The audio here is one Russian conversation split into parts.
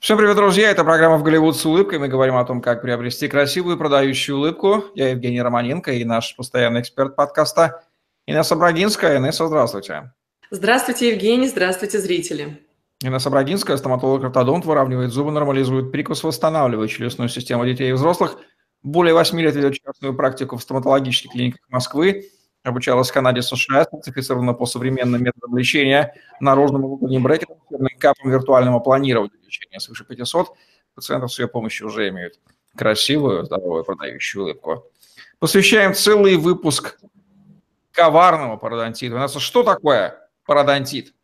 Всем привет, друзья! Это программа «В Голливуд с улыбкой». Мы говорим о том, как приобрести красивую продающую улыбку. Я Евгений Романенко и наш постоянный эксперт подкаста Инесса Брагинская. Инесса, здравствуйте. Здравствуйте, Евгений. Здравствуйте, зрители. Инесса Брагинская, стоматолог-ортодонт, выравнивает зубы, нормализует прикус, восстанавливает челюстную систему детей и взрослых. Более 8 лет ведет частную практику в стоматологических клиниках Москвы. Обучалась в Канаде США, сертифицирована по современным методам лечения, наружным внутренним брекетом, капом виртуального планирования лечения. Свыше 500 пациентов с ее помощью уже имеют красивую, здоровую, продающую улыбку. Посвящаем целый выпуск коварному пародонтиту. У нас что такое пародонтит?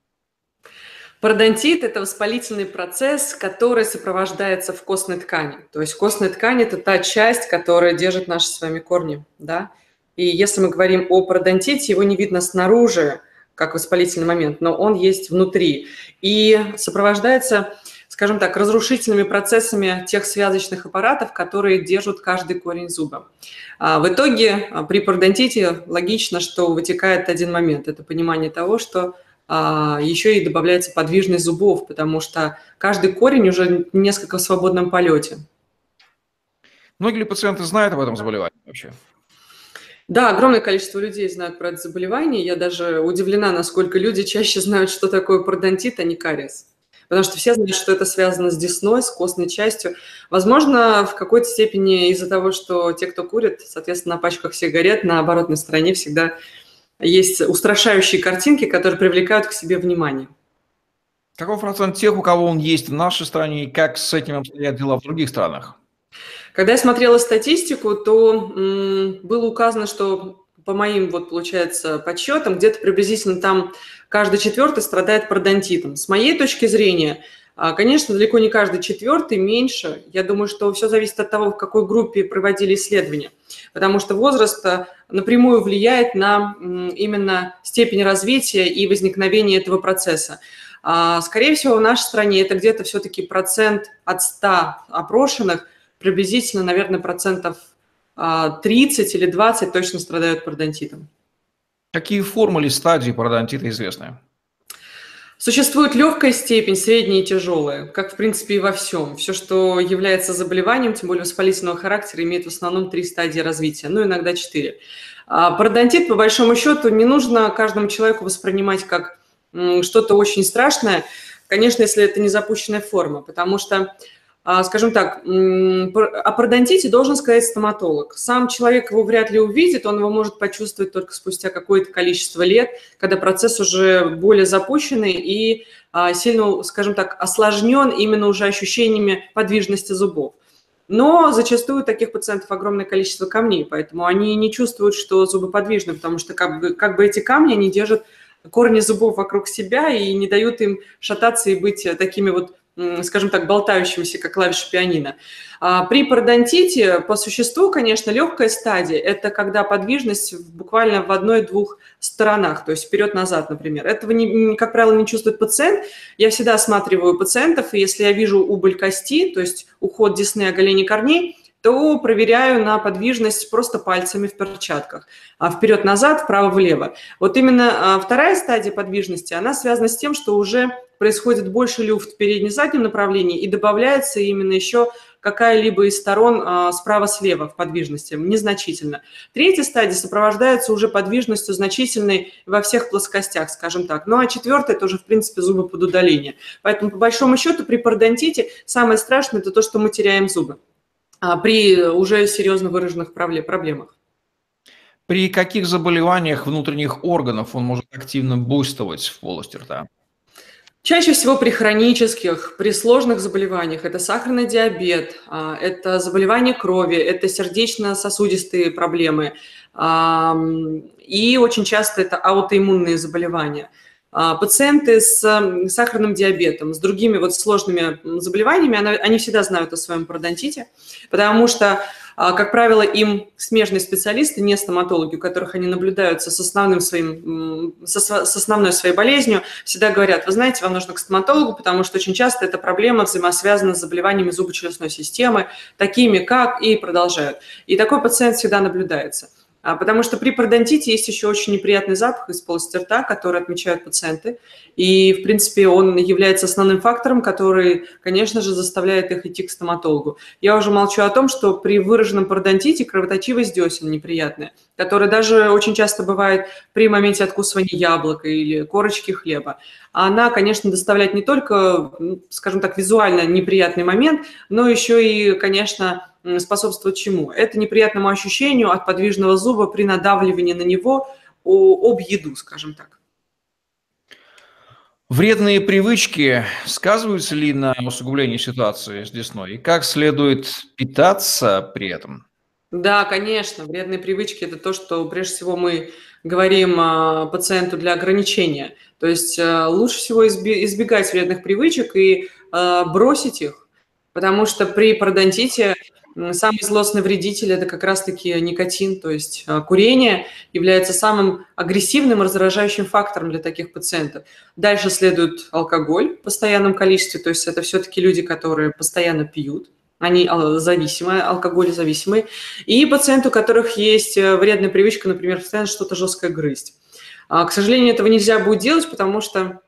Пародонтит – это воспалительный процесс, который сопровождается в костной ткани. То есть костная ткань – это та часть, которая держит наши с вами корни. Да? И если мы говорим о пародонтите, его не видно снаружи, как воспалительный момент, но он есть внутри. И сопровождается, скажем так, разрушительными процессами тех связочных аппаратов, которые держат каждый корень зуба. А в итоге а, при пародонтите логично, что вытекает один момент. Это понимание того, что а, еще и добавляется подвижность зубов, потому что каждый корень уже несколько в свободном полете. Многие ли пациенты знают об этом заболевании вообще? Да, огромное количество людей знают про это заболевание. Я даже удивлена, насколько люди чаще знают, что такое пародонтит, а не кариес. Потому что все знают, что это связано с десной, с костной частью. Возможно, в какой-то степени из-за того, что те, кто курит, соответственно, на пачках сигарет на оборотной стороне всегда есть устрашающие картинки, которые привлекают к себе внимание. Каков процент тех, у кого он есть в нашей стране, и как с этим обстоят дела в других странах? Когда я смотрела статистику, то м, было указано, что по моим, вот, получается, подсчетам, где-то приблизительно там каждый четвертый страдает пародонтитом. С моей точки зрения, а, конечно, далеко не каждый четвертый, меньше. Я думаю, что все зависит от того, в какой группе проводили исследования. Потому что возраст а, напрямую влияет на именно степень развития и возникновения этого процесса. А, скорее всего, в нашей стране это где-то все-таки процент от 100 опрошенных приблизительно, наверное, процентов 30 а, или 20 точно страдают пародонтитом. Какие формы или стадии пародонтита известны? Существует легкая степень, средняя и тяжелая, как, в принципе, и во всем. Все, что является заболеванием, тем более воспалительного характера, имеет в основном три стадии развития, ну, иногда четыре. А пародонтит, по большому счету, не нужно каждому человеку воспринимать как что-то очень страшное, конечно, если это не запущенная форма, потому что скажем так, о пародонтите должен сказать стоматолог. Сам человек его вряд ли увидит, он его может почувствовать только спустя какое-то количество лет, когда процесс уже более запущенный и а, сильно, скажем так, осложнен именно уже ощущениями подвижности зубов. Но зачастую у таких пациентов огромное количество камней, поэтому они не чувствуют, что зубы подвижны, потому что как бы, как бы эти камни, они держат корни зубов вокруг себя и не дают им шататься и быть такими вот скажем так, болтающимися, как клавиши пианино. А при пародонтите, по существу, конечно, легкая стадия – это когда подвижность буквально в одной-двух сторонах, то есть вперед-назад, например. Этого, не, как правило, не чувствует пациент. Я всегда осматриваю пациентов, и если я вижу убыль кости, то есть уход десны, оголение корней, то проверяю на подвижность просто пальцами в перчатках. А вперед-назад, вправо-влево. Вот именно а, вторая стадия подвижности, она связана с тем, что уже происходит больше люфт в передне-заднем направлении и добавляется именно еще какая-либо из сторон а, справа-слева в подвижности, незначительно. Третья стадия сопровождается уже подвижностью значительной во всех плоскостях, скажем так. Ну а четвертая – это уже, в принципе, зубы под удаление. Поэтому, по большому счету, при пародонтите самое страшное – это то, что мы теряем зубы а, при уже серьезно выраженных проблемах. При каких заболеваниях внутренних органов он может активно буйствовать в полости рта? Чаще всего при хронических, при сложных заболеваниях это сахарный диабет, а, это заболевание крови, это сердечно-сосудистые проблемы и очень часто это аутоиммунные заболевания. А, пациенты с сахарным диабетом, с другими вот сложными заболеваниями, они всегда знают о своем пародонтите, потому что а, как правило, им смежные специалисты, не стоматологи, у которых они наблюдаются с, основным своим, с основной своей болезнью, всегда говорят, вы знаете, вам нужно к стоматологу, потому что очень часто эта проблема взаимосвязана с заболеваниями зубочелюстной системы, такими как, и продолжают. И такой пациент всегда наблюдается. А, потому что при пародонтите есть еще очень неприятный запах из полости рта, который отмечают пациенты. И, в принципе, он является основным фактором, который, конечно же, заставляет их идти к стоматологу. Я уже молчу о том, что при выраженном пародонтите кровоточивость десен неприятная, которая даже очень часто бывает при моменте откусывания яблока или корочки хлеба. Она, конечно, доставляет не только, скажем так, визуально неприятный момент, но еще и, конечно, способствует чему? Это неприятному ощущению от подвижного зуба при надавливании на него об еду, скажем так. Вредные привычки сказываются ли на усугублении ситуации с десной? И как следует питаться при этом? Да, конечно, вредные привычки – это то, что прежде всего мы говорим а, пациенту для ограничения. То есть а, лучше всего избегать вредных привычек и а, бросить их, потому что при пародонтите Самый злостный вредитель – это как раз-таки никотин, то есть а, курение является самым агрессивным раздражающим фактором для таких пациентов. Дальше следует алкоголь в постоянном количестве, то есть это все-таки люди, которые постоянно пьют, они а, зависимые, алкоголезависимые, и пациенты, у которых есть э, вредная привычка, например, постоянно что-то жесткое грызть. А, к сожалению, этого нельзя будет делать, потому что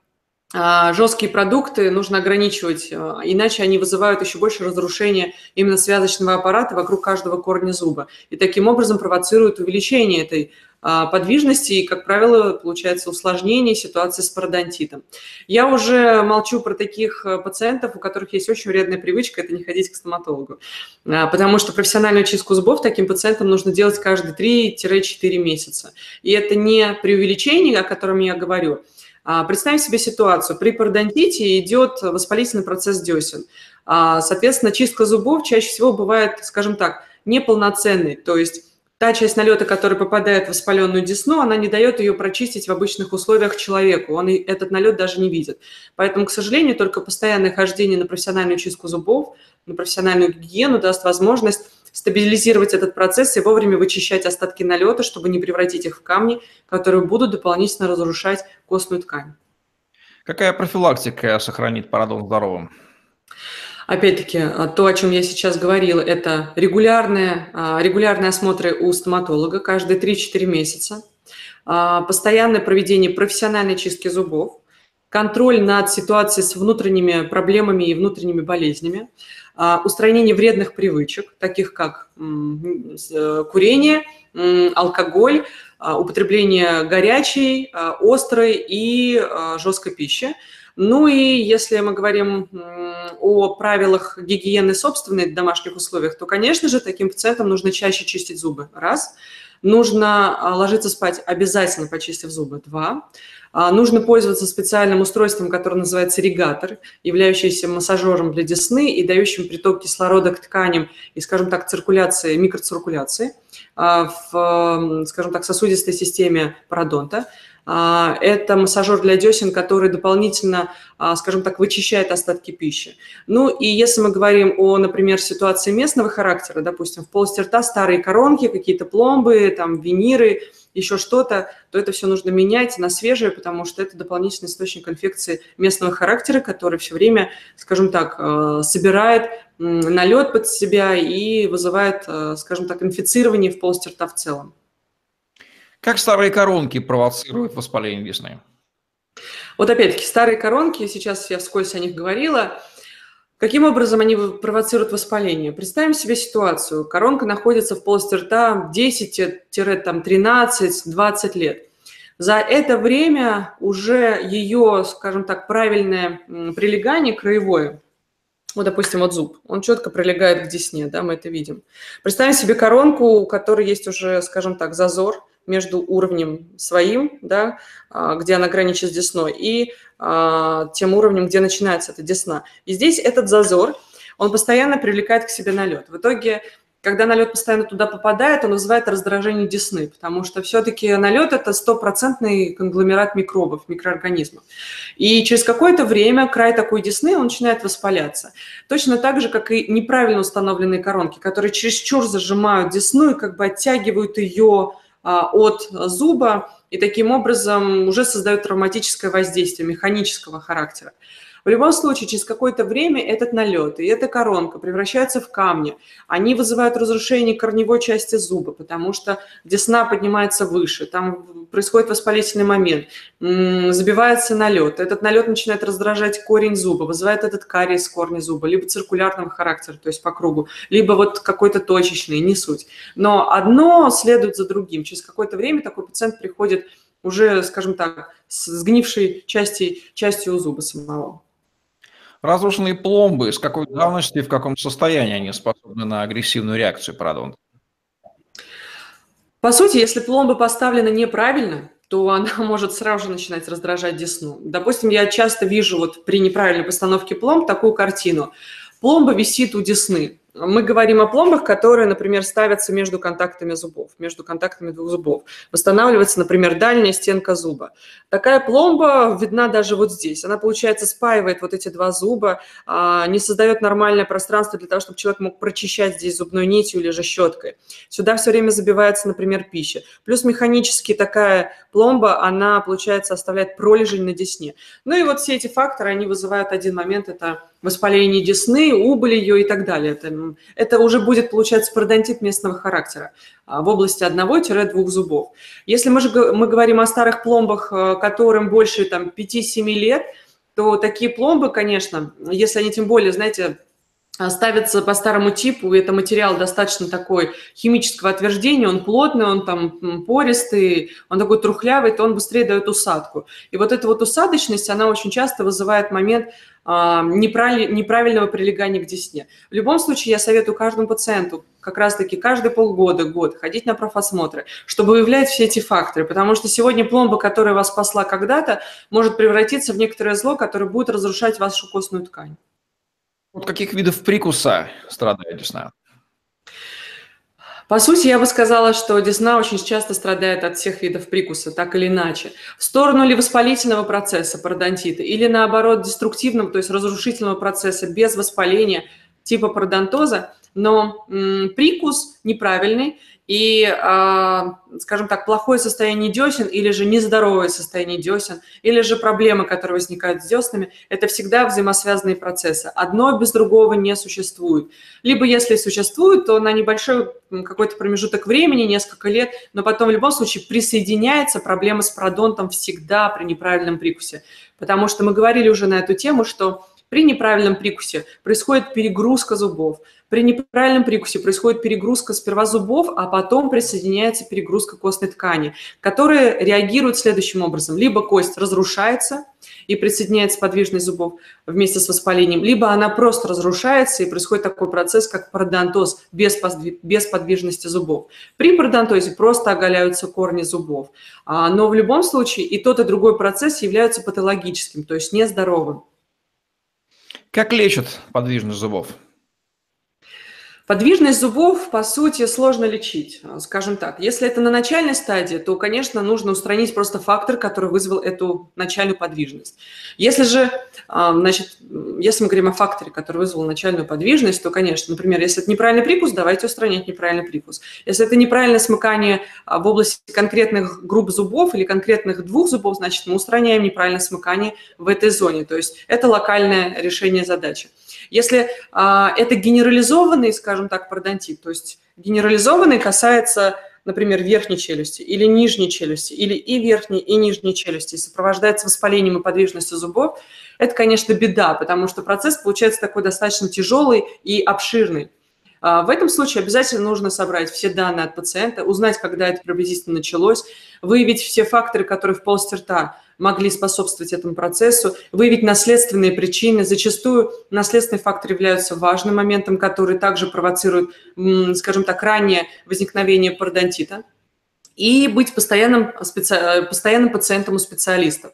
жесткие продукты нужно ограничивать, а, иначе они вызывают еще больше разрушения именно связочного аппарата вокруг каждого корня зуба. И таким образом провоцируют увеличение этой а, подвижности и, как правило, получается усложнение ситуации с пародонтитом. Я уже молчу про таких пациентов, у которых есть очень вредная привычка – это не ходить к стоматологу. Потому что профессиональную чистку зубов таким пациентам нужно делать каждые 3-4 месяца. И это не преувеличение, о котором я говорю – а, представим себе ситуацию. При пародонтите идет воспалительный процесс десен. А, соответственно, чистка зубов чаще всего бывает, скажем так, неполноценной. То есть та часть налета, которая попадает в воспаленную десну, она не дает ее прочистить в обычных условиях человеку. Он этот налет даже не видит. Поэтому, к сожалению, только постоянное хождение на профессиональную чистку зубов, на профессиональную гигиену даст возможность стабилизировать этот процесс и вовремя вычищать остатки налета, чтобы не превратить их в камни, которые будут дополнительно разрушать костную ткань. Какая профилактика сохранит парадон здоровым? Опять-таки, а, то, о чем я сейчас говорила, это регулярные, а, регулярные осмотры у стоматолога каждые 3-4 месяца, а, постоянное проведение профессиональной чистки зубов, контроль над ситуацией с внутренними проблемами и внутренними болезнями, устранение вредных привычек, таких как э, курение, алкоголь, употребление горячей, острой и жесткой пищи. Ну и если мы говорим о правилах гигиены собственной в домашних условиях, то, конечно же, таким пациентам нужно чаще чистить зубы. Раз. Нужно ложиться спать обязательно, почистив зубы. Два. А, нужно пользоваться специальным устройством, которое называется регатор, являющийся массажером для десны и дающим приток кислорода к тканям и, скажем так, циркуляции, микроциркуляции а, в, скажем так, сосудистой системе пародонта. А, это массажер для десен, который дополнительно, скажем так, вычищает остатки пищи. Ну и если мы говорим о, например, ситуации местного характера, допустим, в полости рта старые коронки, какие-то пломбы, там, виниры – еще что-то, то это все нужно менять на свежее, потому что это дополнительный источник инфекции местного характера, который все время, скажем так, э, собирает налет под себя и вызывает, э, скажем так, инфицирование в полости рта в целом. Как старые коронки провоцируют воспаление весны? Вот опять-таки, старые коронки, сейчас я вскользь о них говорила – Каким образом они провоцируют воспаление? Представим себе ситуацию. Коронка находится в полости рта 10-13-20 лет. За это время уже ее, скажем так, правильное прилегание краевое, вот, допустим, вот зуб, он четко прилегает к десне, да, мы это видим. Представим себе коронку, у которой есть уже, скажем так, зазор между уровнем своим, да, а, где она граничит с десной, и а, тем уровнем, где начинается эта десна. И здесь этот зазор, он постоянно привлекает к себе налет. В итоге, когда налет постоянно туда попадает, он вызывает раздражение десны, потому что все-таки налет – это стопроцентный конгломерат микробов, микроорганизмов. И через какое-то время край такой десны, он начинает воспаляться. Точно так же, как и неправильно установленные коронки, которые чересчур зажимают десну и как бы оттягивают ее от зуба, и таким образом уже создают травматическое воздействие механического характера. В любом случае, через какое-то время этот налет и эта коронка превращаются в камни. Они вызывают разрушение корневой части зуба, потому что десна поднимается выше, там происходит воспалительный момент, забивается налет. Этот налет начинает раздражать корень зуба, вызывает этот кариес корня зуба, либо циркулярного характера, то есть по кругу, либо вот какой-то точечный, не суть. Но одно следует за другим. Через какое-то время такой пациент приходит уже, скажем так, с сгнившей части, частью зуба самого. Разрушенные пломбы, с какой давности и в каком состоянии они способны на агрессивную реакцию пародонта? По сути, если пломба поставлена неправильно, то она может сразу же начинать раздражать десну. Допустим, я часто вижу вот при неправильной постановке пломб такую картину. Пломба висит у десны, мы говорим о пломбах, которые, например, ставятся между контактами зубов, между контактами двух зубов. Восстанавливается, например, дальняя стенка зуба. Такая пломба видна даже вот здесь. Она, получается, спаивает вот эти два зуба, а, не создает нормальное пространство для того, чтобы человек мог прочищать здесь зубной нитью или же щеткой. Сюда все время забивается, например, пища. Плюс механически такая пломба, она, получается, оставляет пролежень на десне. Ну и вот все эти факторы, они вызывают один момент, это воспаление десны, убыль ее и так далее. Это, это уже будет, получается, пародонтит местного характера а, в области одного-двух зубов. Если мы, же, мы говорим о старых пломбах, э, которым больше там, 5-7 лет, то такие пломбы, конечно, если они тем более, знаете, ставится по старому типу, это материал достаточно такой химического отверждения, он плотный, он там пористый, он такой трухлявый, то он быстрее дает усадку. И вот эта вот усадочность, она очень часто вызывает момент а, неправильного прилегания к десне. В любом случае, я советую каждому пациенту как раз-таки каждые полгода, год ходить на профосмотры, чтобы выявлять все эти факторы, потому что сегодня пломба, которая вас спасла когда-то, может превратиться в некоторое зло, которое будет разрушать вашу костную ткань. От каких видов прикуса страдает десна? По сути, я бы сказала, что десна очень часто страдает от всех видов прикуса, так или иначе. В сторону ли воспалительного процесса пародонтита, или наоборот деструктивного, то есть разрушительного процесса без воспаления типа пародонтоза, но м, прикус неправильный, и, а, скажем так, плохое состояние десен или же нездоровое состояние десен, или же проблемы, которые возникают с деснами, это всегда взаимосвязанные процессы. Одно без другого не существует. Либо если существует, то на небольшой какой-то промежуток времени, несколько лет, но потом в любом случае присоединяется проблема с пародонтом всегда при неправильном прикусе. Потому что мы говорили уже на эту тему, что при неправильном прикусе происходит перегрузка зубов. При неправильном прикусе происходит перегрузка сперва зубов, а потом присоединяется перегрузка костной ткани, которая реагирует следующим образом. Либо кость разрушается и присоединяется подвижность зубов вместе с воспалением, либо она просто разрушается и происходит такой процесс, как пародонтоз без, без подвижности зубов. При пародонтозе просто оголяются корни зубов. А, но в любом случае и тот, и другой процесс являются патологическим, то есть нездоровым. Как лечат подвижность зубов? Подвижность зубов, по сути, сложно лечить, скажем так. Если это на начальной стадии, то, конечно, нужно устранить просто фактор, который вызвал эту начальную подвижность. Если же, а, значит, если мы говорим о факторе, который вызвал начальную подвижность, то, конечно, например, если это неправильный прикус, давайте устранять неправильный прикус. Если это неправильное смыкание а, в области конкретных групп зубов или конкретных двух зубов, значит, мы устраняем неправильное смыкание в этой зоне. То есть это локальное решение задачи. Если это генерализованный, скажем так, пародонтит, то есть генерализованный касается, например, верхней челюсти или нижней челюсти, или и верхней, и нижней челюсти, и сопровождается воспалением и подвижностью зубов, это, конечно, беда, потому что процесс получается такой достаточно тяжелый и обширный. А, в этом случае обязательно нужно собрать все данные от пациента, узнать, когда это приблизительно началось, выявить все факторы, которые в полости рта могли способствовать этому процессу, выявить наследственные причины. Зачастую наследственные факторы являются важным моментом, который также провоцирует, скажем так, раннее возникновение пародонтита и быть постоянным, специ... постоянным пациентом у специалистов.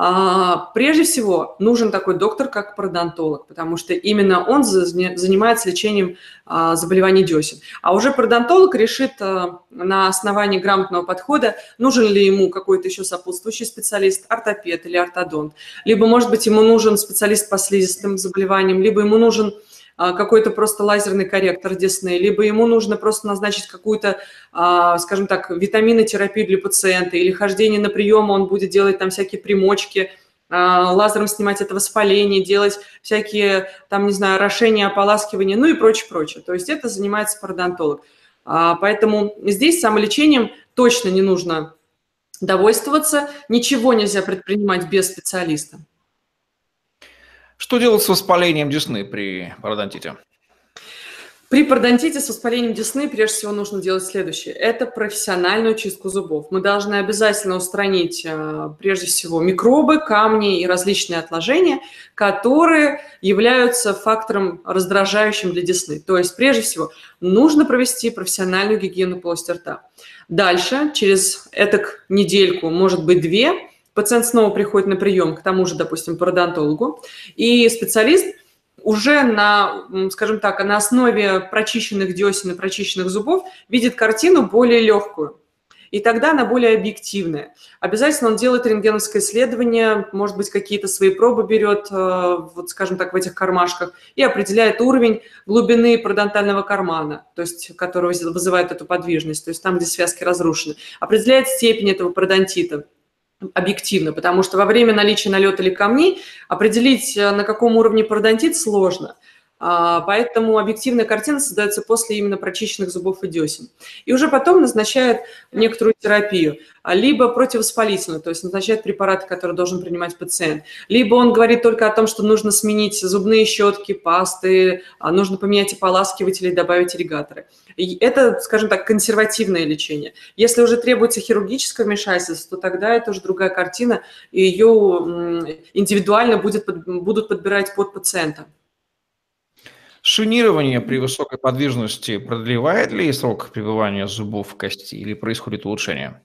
А, прежде всего, нужен такой доктор, как пародонтолог, потому что именно он занимается лечением а, заболеваний десен. А уже пародонтолог решит а, на основании грамотного подхода, нужен ли ему какой-то еще сопутствующий специалист, ортопед или ортодонт. Либо, может быть, ему нужен специалист по слизистым заболеваниям, либо ему нужен а, какой-то просто лазерный корректор десны, либо ему нужно просто назначить какую-то, а, скажем так, витаминотерапию для пациента, или хождение на прием, он будет делать там всякие примочки, а, лазером снимать это воспаление, делать всякие, там, не знаю, орошения, ополаскивания, ну и прочее, прочее. То есть это занимается пародонтолог. А, поэтому здесь самолечением точно не нужно довольствоваться, ничего нельзя предпринимать без специалиста. Что делать с воспалением десны при пародонтите? При пародонтите с воспалением десны прежде всего нужно делать следующее. Это профессиональную чистку зубов. Мы должны обязательно устранить э, прежде всего микробы, камни и различные отложения, которые являются фактором раздражающим для десны. То есть прежде всего нужно провести профессиональную гигиену полости рта. Дальше, через этак недельку, может быть две, пациент снова приходит на прием к тому же, допустим, пародонтологу, и специалист – уже на, скажем так, на основе прочищенных десен и прочищенных зубов видит картину более легкую. И тогда она более объективная. Обязательно он делает рентгеновское исследование, может быть, какие-то свои пробы берет, э, вот, скажем так, в этих кармашках, и определяет уровень глубины пародонтального кармана, то есть, который вызывает эту подвижность, то есть там, где связки разрушены. Определяет степень этого пародонтита объективно, потому что во время наличия налета или камней определить, э, на каком уровне пародонтит, сложно. А, поэтому объективная картина создается после именно прочищенных зубов и десен. И уже потом назначают некоторую терапию, а, либо противовоспалительную, то есть назначает препараты, которые должен принимать пациент, либо он говорит только о том, что нужно сменить зубные щетки, пасты, а, нужно поменять ополаскиватели, добавить ирригаторы. И это, скажем так, консервативное лечение. Если уже требуется хирургическое вмешательство, то тогда это уже другая картина, и ее индивидуально будет, будут подбирать под пациента. Шинирование при высокой подвижности продлевает ли срок пребывания зубов в кости или происходит улучшение?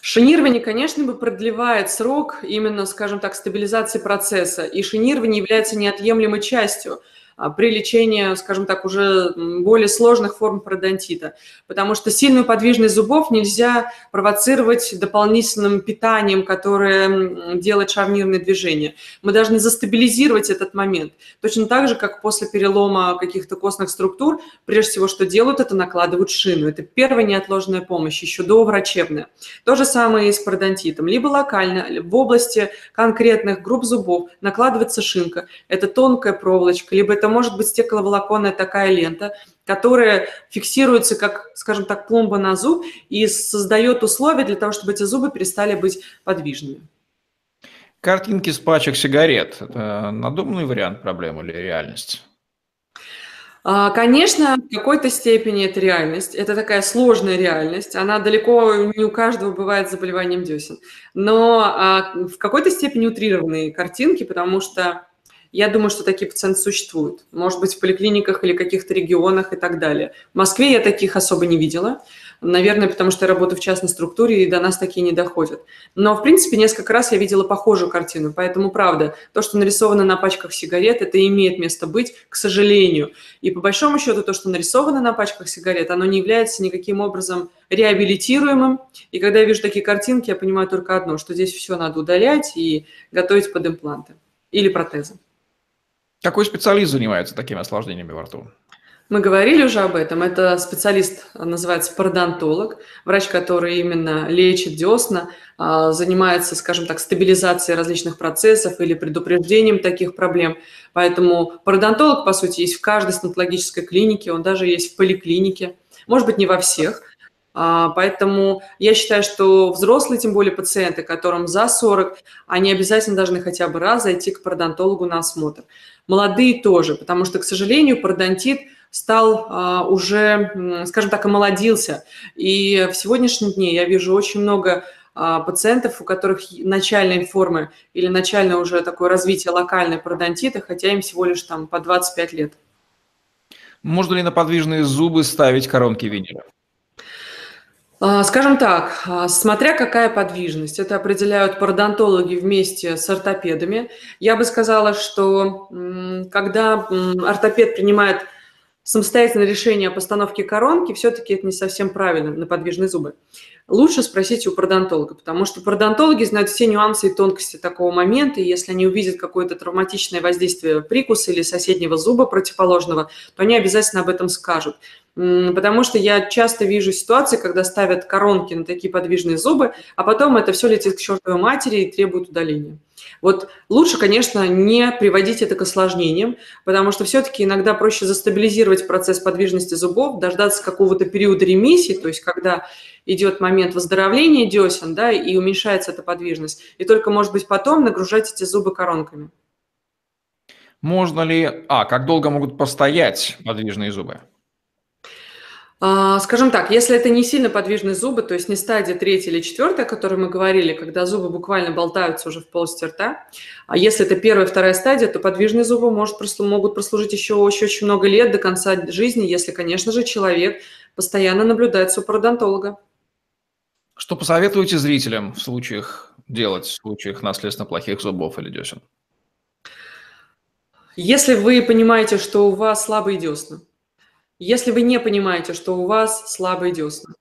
Шинирование, конечно, бы продлевает срок именно, скажем так, стабилизации процесса, и шинирование является неотъемлемой частью – при лечении, скажем так, уже более сложных форм пародонтита. Потому что сильную подвижность зубов нельзя провоцировать дополнительным питанием, которое делает шарнирные движения. Мы должны застабилизировать этот момент. Точно так же, как после перелома каких-то костных структур, прежде всего, что делают, это накладывают шину. Это первая неотложная помощь, еще до врачебная. То же самое и с пародонтитом. Либо локально, в области конкретных групп зубов накладывается шинка. Это тонкая проволочка, либо это может быть стекловолоконная такая лента, которая фиксируется, как, скажем так, пломба на зуб и создает условия для того, чтобы эти зубы перестали быть подвижными. Картинки с пачек сигарет – это надуманный вариант проблемы или реальность? А, конечно, в какой-то степени это реальность. Это такая сложная реальность. Она далеко не у каждого бывает заболеванием десен. Но а, в какой-то степени утрированные картинки, потому что я думаю, что такие пациенты существуют. Может быть, в поликлиниках или каких-то регионах и так далее. В Москве я таких особо не видела. Наверное, потому что я работаю в частной структуре, и до нас такие не доходят. Но, в принципе, несколько раз я видела похожую картину. Поэтому, правда, то, что нарисовано на пачках сигарет, это имеет место быть, к сожалению. И по большому счету, то, что нарисовано на пачках сигарет, оно не является никаким образом реабилитируемым. И когда я вижу такие картинки, я понимаю только одно, что здесь все надо удалять и готовить под импланты или протезы. Какой специалист занимается такими осложнениями во рту? Мы говорили уже об этом. Это специалист, называется пародонтолог, врач, который именно лечит десна, а, занимается, скажем так, стабилизацией различных процессов или предупреждением таких проблем. Поэтому пародонтолог, по сути, есть в каждой стоматологической клинике, он даже есть в поликлинике. Может быть, не во всех, а, Поэтому я считаю, что взрослые, тем более пациенты, которым за 40, они обязательно должны хотя бы раз зайти к пародонтологу на осмотр. Молодые тоже, потому что, к сожалению, пародонтит стал а, уже, скажем так, омолодился. И в сегодняшние дни я вижу очень много а, пациентов, у которых начальные формы или начальное уже такое развитие локальной пародонтита, хотя им всего лишь там по 25 лет. Можно ли на подвижные зубы ставить коронки винера? А, скажем так, а, смотря какая подвижность, это определяют пародонтологи вместе с ортопедами. Я бы сказала, что когда ортопед принимает самостоятельное решение о постановке коронки, все-таки это не совсем правильно на подвижные зубы. Лучше спросить у пародонтолога, потому что пародонтологи знают все нюансы и тонкости такого момента, и если они увидят какое-то травматичное воздействие прикуса или соседнего зуба противоположного, то они обязательно об этом скажут. Потому что я часто вижу ситуации, когда ставят коронки на такие подвижные зубы, а потом это все летит к чертовой матери и требует удаления. Вот лучше, конечно, не приводить это к осложнениям, потому что все-таки иногда проще застабилизировать процесс подвижности зубов, дождаться какого-то периода ремиссии, то есть когда идет момент выздоровления десен, да, и уменьшается эта подвижность, и только, может быть, потом нагружать эти зубы коронками. Можно ли... А, как долго могут постоять подвижные зубы? А, скажем так, если это не сильно подвижные зубы, то есть не стадия третья или четвертая, о которой мы говорили, когда зубы буквально болтаются уже в полости рта, а если это первая, вторая стадия, то подвижные зубы может, могут прослужить еще, еще очень много лет до конца жизни, если, конечно же, человек постоянно наблюдает супродонтолога. Что посоветуете зрителям в случаях делать, в случаях наследственно плохих зубов или десен? Если вы понимаете, что у вас слабые десна, если вы не понимаете, что у вас слабые десна,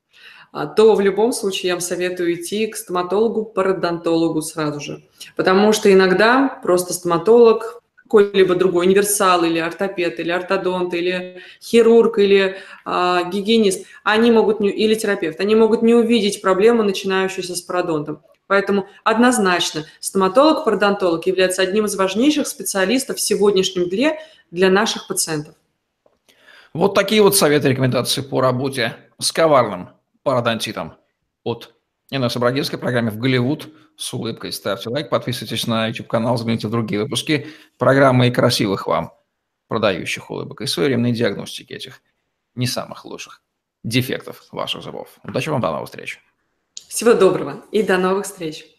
то в любом случае я вам советую идти к стоматологу, пародонтологу сразу же. Потому что иногда просто стоматолог, какой-либо другой универсал или ортопед, или ортодонт, или хирург, или э, гигиенист, они могут не, или терапевт, они могут не увидеть проблему, начинающуюся с пародонтом. Поэтому однозначно стоматолог-пародонтолог является одним из важнейших специалистов в сегодняшнем дне для наших пациентов. Вот такие вот советы рекомендации по работе с коварным пародонтитом от Инессы Брагинской в программе «В Голливуд» с улыбкой. Ставьте лайк, подписывайтесь на YouTube-канал, загляните в другие выпуски программы и красивых вам продающих улыбок и своевременной диагностики этих не самых лучших дефектов ваших зубов. Удачи вам, до новых встреч. Всего доброго и до новых встреч.